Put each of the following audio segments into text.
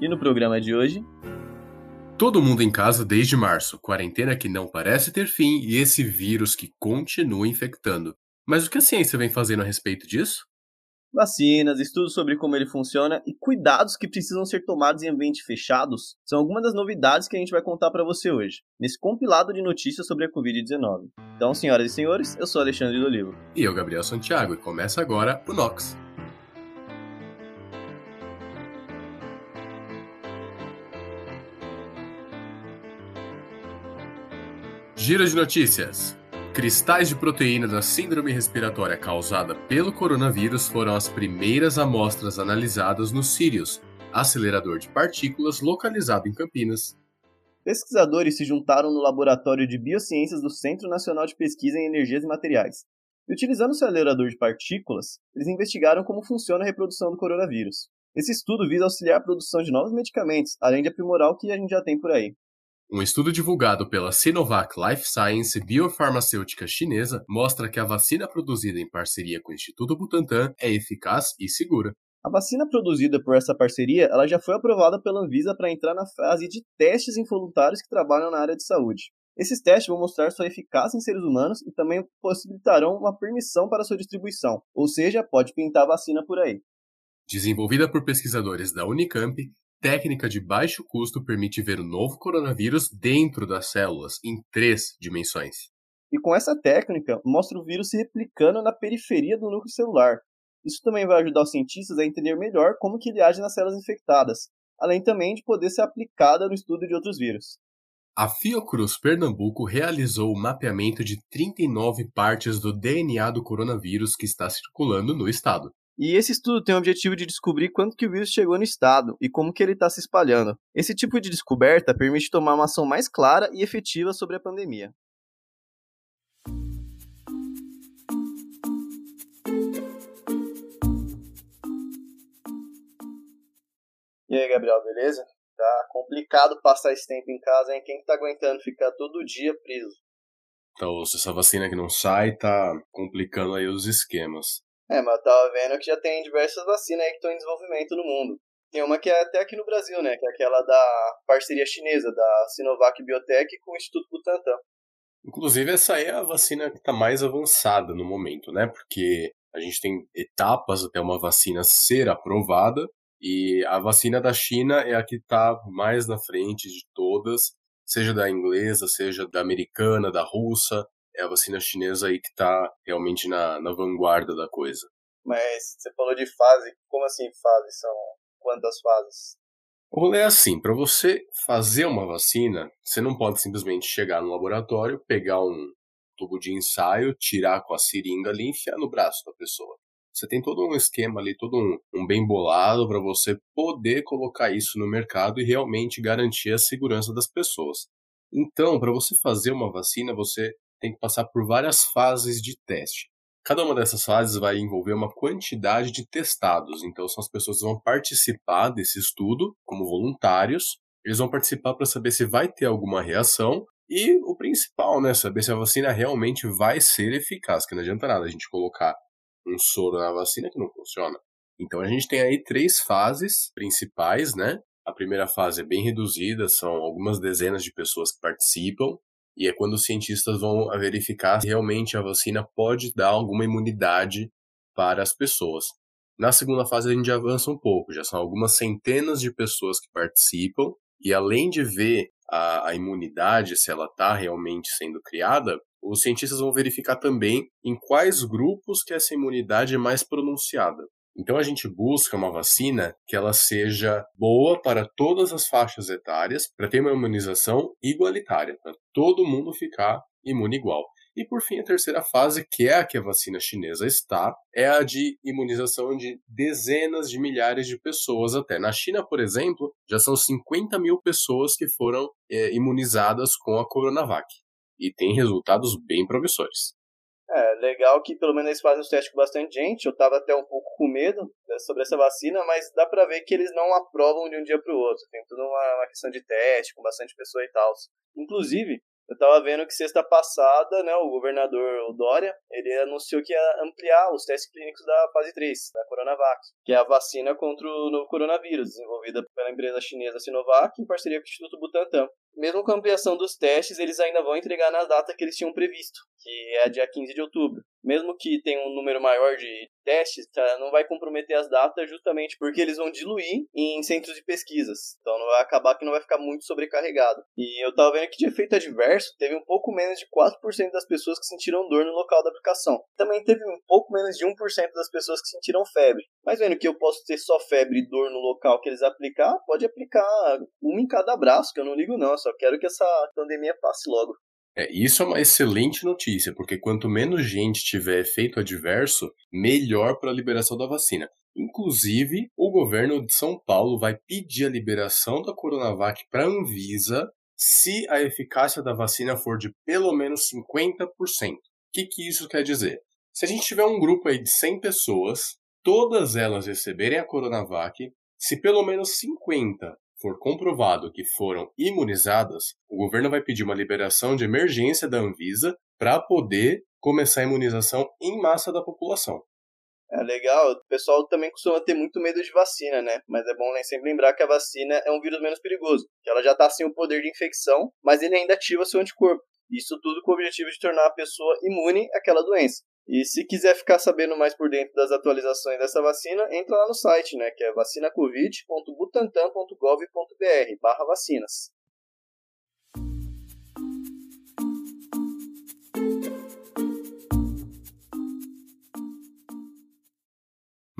E no programa de hoje, Todo mundo em casa desde março, quarentena que não parece ter fim e esse vírus que continua infectando. Mas o que a ciência vem fazendo a respeito disso? vacinas, estudos sobre como ele funciona e cuidados que precisam ser tomados em ambientes fechados são algumas das novidades que a gente vai contar para você hoje, nesse compilado de notícias sobre a Covid-19. Então, senhoras e senhores, eu sou Alexandre do Olivo. E eu, Gabriel Santiago, e começa agora o Nox. Giro de notícias. Cristais de proteína da síndrome respiratória causada pelo coronavírus foram as primeiras amostras analisadas no Sirius, acelerador de partículas localizado em Campinas. Pesquisadores se juntaram no Laboratório de Biociências do Centro Nacional de Pesquisa em Energias e Materiais. E utilizando o acelerador de partículas, eles investigaram como funciona a reprodução do coronavírus. Esse estudo visa auxiliar a produção de novos medicamentos, além de aprimorar o que a gente já tem por aí. Um estudo divulgado pela Sinovac Life Science biofarmacêutica chinesa mostra que a vacina produzida em parceria com o Instituto Butantan é eficaz e segura. A vacina produzida por essa parceria ela já foi aprovada pela Anvisa para entrar na fase de testes em voluntários que trabalham na área de saúde. Esses testes vão mostrar sua eficácia em seres humanos e também possibilitarão uma permissão para sua distribuição, ou seja, pode pintar a vacina por aí. Desenvolvida por pesquisadores da Unicamp, técnica de baixo custo permite ver o novo coronavírus dentro das células, em três dimensões. E com essa técnica, mostra o vírus se replicando na periferia do núcleo celular. Isso também vai ajudar os cientistas a entender melhor como que ele age nas células infectadas, além também de poder ser aplicada no estudo de outros vírus. A Fiocruz Pernambuco realizou o mapeamento de 39 partes do DNA do coronavírus que está circulando no estado. E esse estudo tem o objetivo de descobrir quanto que o vírus chegou no estado e como que ele está se espalhando. Esse tipo de descoberta permite tomar uma ação mais clara e efetiva sobre a pandemia. E aí, Gabriel, beleza? Tá complicado passar esse tempo em casa, hein? Quem tá aguentando ficar todo dia preso? Então, se essa vacina que não sai, tá complicando aí os esquemas. É, mas eu tava vendo que já tem diversas vacinas aí que estão em desenvolvimento no mundo. Tem uma que é até aqui no Brasil, né? Que é aquela da parceria chinesa, da Sinovac Biotech com o Instituto Butantan. Inclusive, essa aí é a vacina que está mais avançada no momento, né? Porque a gente tem etapas até uma vacina ser aprovada, e a vacina da China é a que está mais na frente de todas, seja da inglesa, seja da americana, da russa é a vacina chinesa aí que está realmente na, na vanguarda da coisa. Mas você falou de fase, como assim fase? São quantas fases? O rolê é assim, para você fazer uma vacina, você não pode simplesmente chegar no laboratório, pegar um tubo de ensaio, tirar com a seringa ali e enfiar no braço da pessoa. Você tem todo um esquema ali, todo um, um bem bolado para você poder colocar isso no mercado e realmente garantir a segurança das pessoas. Então, para você fazer uma vacina, você tem que passar por várias fases de teste. Cada uma dessas fases vai envolver uma quantidade de testados, então são as pessoas que vão participar desse estudo como voluntários. Eles vão participar para saber se vai ter alguma reação e o principal, né, saber se a vacina realmente vai ser eficaz, que não adianta nada a gente colocar um soro na vacina que não funciona. Então a gente tem aí três fases principais, né? A primeira fase é bem reduzida, são algumas dezenas de pessoas que participam. E é quando os cientistas vão verificar se realmente a vacina pode dar alguma imunidade para as pessoas. Na segunda fase a gente avança um pouco, já são algumas centenas de pessoas que participam, e além de ver a, a imunidade, se ela está realmente sendo criada, os cientistas vão verificar também em quais grupos que essa imunidade é mais pronunciada. Então a gente busca uma vacina que ela seja boa para todas as faixas etárias, para ter uma imunização igualitária, para todo mundo ficar imune igual. E por fim, a terceira fase, que é a que a vacina chinesa está, é a de imunização de dezenas de milhares de pessoas até. Na China, por exemplo, já são 50 mil pessoas que foram é, imunizadas com a Coronavac. E tem resultados bem promissores. É, legal que pelo menos eles fazem os testes com bastante gente. Eu tava até um pouco com medo né, sobre essa vacina, mas dá pra ver que eles não aprovam de um dia pro outro. Tem toda uma, uma questão de teste, com bastante pessoa e tal. Inclusive, Eu tava vendo que sexta passada, né, o governador Dória, ele anunciou que ia ampliar os testes clínicos da fase 3, da Coronavac, que é a vacina contra o novo coronavírus, desenvolvida pela empresa chinesa Sinovac em parceria com o Instituto Butantan. Mesmo com a ampliação dos testes, eles ainda vão entregar na data que eles tinham previsto, que é dia 15 de outubro. Mesmo que tenha um número maior de testes, não vai comprometer as datas justamente porque eles vão diluir em centros de pesquisas. Então não vai acabar que não vai ficar muito sobrecarregado. E eu tava vendo que de efeito adverso, teve um pouco menos de 4% das pessoas que sentiram dor no local da aplicação. Também teve um pouco menos de 1% das pessoas que sentiram febre. Mas vendo que eu posso ter só febre e dor no local que eles aplicar, pode aplicar uma em cada braço, que eu não ligo não, eu só quero que essa pandemia passe logo. É, isso é uma excelente notícia, porque quanto menos gente tiver efeito adverso, melhor para a liberação da vacina. Inclusive, o governo de São Paulo vai pedir a liberação da Coronavac para a Anvisa se a eficácia da vacina for de pelo menos 50%. O que, que isso quer dizer? Se a gente tiver um grupo aí de 100 pessoas, todas elas receberem a Coronavac, se pelo menos 50 for comprovado que foram imunizadas, o governo vai pedir uma liberação de emergência da Anvisa para poder começar a imunização em massa da população. É legal, o pessoal também costuma ter muito medo de vacina, né? Mas é bom sempre lembrar que a vacina é um vírus menos perigoso, que ela já está sem o poder de infecção, mas ele ainda ativa seu anticorpo. Isso tudo com o objetivo de tornar a pessoa imune àquela doença. E se quiser ficar sabendo mais por dentro das atualizações dessa vacina, entra lá no site, né, que é vacinacovid.butantan.gov.br barra vacinas.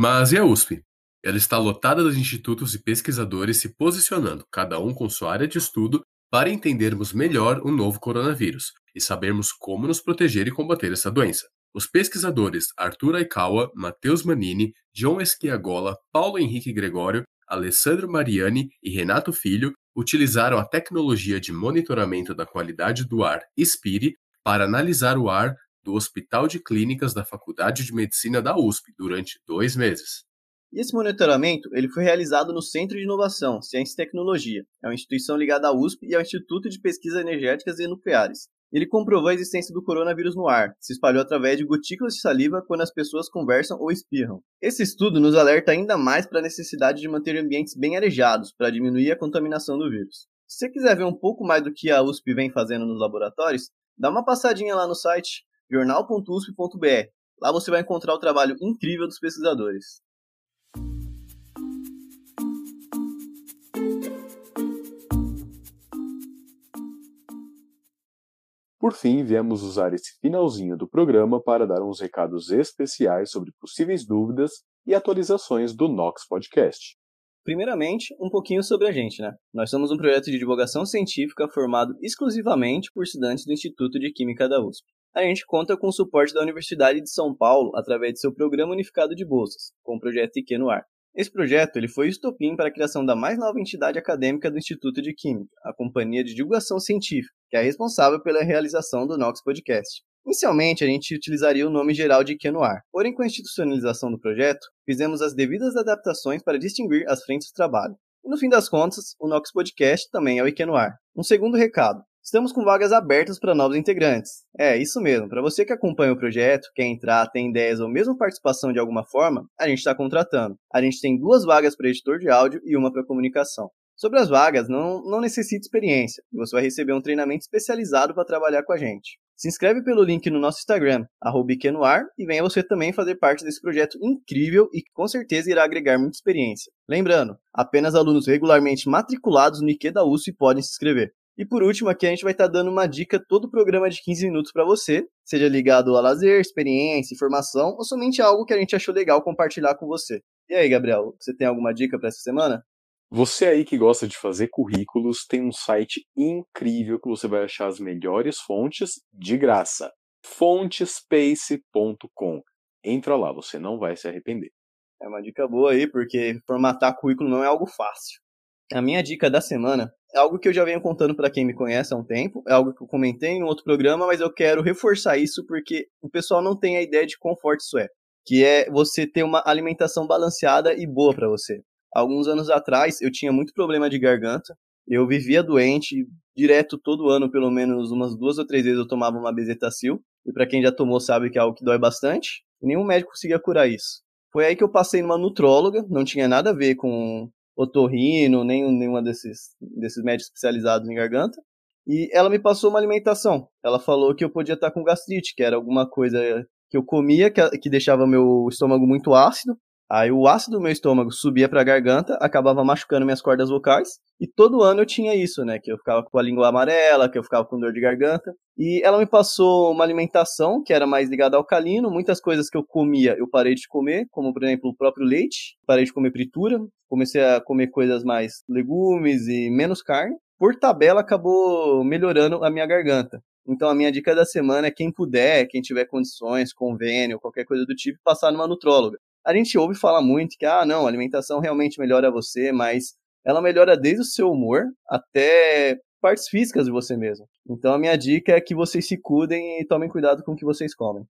Mas e a USP? Ela está lotada de institutos e pesquisadores se posicionando, cada um com sua área de estudo, para entendermos melhor o novo coronavírus e sabermos como nos proteger e combater essa doença. Os pesquisadores Arthur Aikawa, Matheus Manini, John Esquiagola, Paulo Henrique Gregório, Alessandro Mariani e Renato Filho utilizaram a tecnologia de monitoramento da qualidade do ar SPIRI para analisar o ar do Hospital de Clínicas da Faculdade de Medicina da USP durante dois meses. Esse monitoramento ele foi realizado no Centro de Inovação, Ciência e Tecnologia. É uma instituição ligada à USP e ao Instituto de Pesquisas Energéticas e Nucleares. Ele comprovou a existência do coronavírus no ar, se espalhou através de gotículas de saliva quando as pessoas conversam ou espirram. Esse estudo nos alerta ainda mais para a necessidade de manter ambientes bem arejados para diminuir a contaminação do vírus. Se você quiser ver um pouco mais do que a USP vem fazendo nos laboratórios, dá uma passadinha lá no site jornal.usp.br. Lá você vai encontrar o trabalho incrível dos pesquisadores. Por fim, viemos usar esse finalzinho do programa para dar uns recados especiais sobre possíveis dúvidas e atualizações do Nox Podcast. Primeiramente, um pouquinho sobre a gente, né? Nós somos um projeto de divulgação científica formado exclusivamente por estudantes do Instituto de Química da USP. A gente conta com o suporte da Universidade de São Paulo através de seu Programa Unificado de Bolsas, com o projeto IQ no Ar. Esse projeto ele foi o estopim para a criação da mais nova entidade acadêmica do Instituto de Química, a Companhia de Divulgação Científica, que é responsável pela realização do Nox Podcast. Inicialmente, a gente utilizaria o nome geral de Ar, porém, com a institucionalização do projeto, fizemos as devidas adaptações para distinguir as frentes do trabalho. E no fim das contas, o Nox Podcast também é o Ar. Um segundo recado: Estamos com vagas abertas para novos integrantes. É, isso mesmo. Para você que acompanha o projeto, quer entrar, tem ideias ou mesmo participação de alguma forma, a gente está contratando. A gente tem duas vagas para editor de áudio e uma para comunicação. Sobre as vagas, não, não necessita experiência você vai receber um treinamento especializado para trabalhar com a gente. Se inscreve pelo link no nosso Instagram, @iquenoar, e venha você também fazer parte desse projeto incrível e que com certeza irá agregar muita experiência. Lembrando, apenas alunos regularmente matriculados no IQ da USP podem se inscrever. E por último, aqui a gente vai estar tá dando uma dica todo o programa de 15 minutos para você, seja ligado a lazer, experiência, informação ou somente algo que a gente achou legal compartilhar com você. E aí, Gabriel, você tem alguma dica para essa semana? Você aí que gosta de fazer currículos, tem um site incrível que você vai achar as melhores fontes de graça. Fontespace.com. Entra lá, você não vai se arrepender. É uma dica boa aí, porque formatar currículo não é algo fácil. A minha dica da semana é algo que eu já venho contando para quem me conhece há um tempo, é algo que eu comentei em outro programa, mas eu quero reforçar isso porque o pessoal não tem a ideia de quão forte isso é, que é você ter uma alimentação balanceada e boa para você. Alguns anos atrás eu tinha muito problema de garganta, eu vivia doente, direto todo ano, pelo menos umas duas ou três vezes eu tomava uma bezetacil. E para quem já tomou sabe que é algo que dói bastante. Nenhum médico conseguia curar isso. Foi aí que eu passei numa nutróloga, não tinha nada a ver com otorrino, nem nenhuma desses, desses médicos especializados em garganta. E ela me passou uma alimentação. Ela falou que eu podia estar com gastrite, que era alguma coisa que eu comia que, que deixava meu estômago muito ácido. Aí o ácido do meu estômago subia para a garganta, acabava machucando minhas cordas vocais. E todo ano eu tinha isso, né? Que eu ficava com a língua amarela, que eu ficava com dor de garganta. E ela me passou uma alimentação que era mais ligada ao alcalino. Muitas coisas que eu comia eu parei de comer, como por exemplo o próprio leite. Parei de comer fritura. Comecei a comer coisas mais legumes e menos carne. Por tabela acabou melhorando a minha garganta. Então a minha dica da semana é quem puder, quem tiver condições, convênio, qualquer coisa do tipo, passar numa nutróloga. A gente ouve falar muito que, ah, não, a alimentação realmente melhora você, mas ela melhora desde o seu humor até partes físicas de você mesmo. Então a minha dica é que vocês se cuidem e tomem cuidado com o que vocês comem.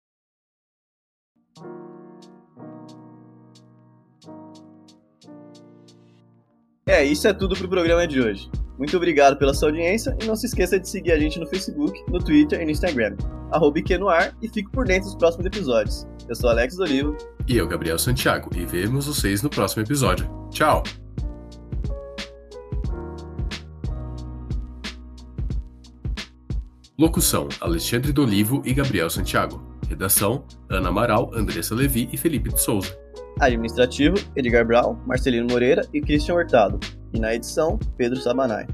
É, isso é tudo pro programa de hoje. Muito obrigado pela sua audiência e não se esqueça de seguir a gente no Facebook, no Twitter e no Instagram. Arroba Ar e fique por dentro dos próximos episódios. Eu sou Alex Olivo. E eu, Gabriel Santiago. E vemos vocês no próximo episódio. Tchau! Locução: Alexandre Dolivo e Gabriel Santiago. Redação: Ana Amaral, Andressa Levi e Felipe de Souza. Administrativo: Edgar Brau, Marcelino Moreira e Christian Hurtado. E na edição, Pedro Sabanai.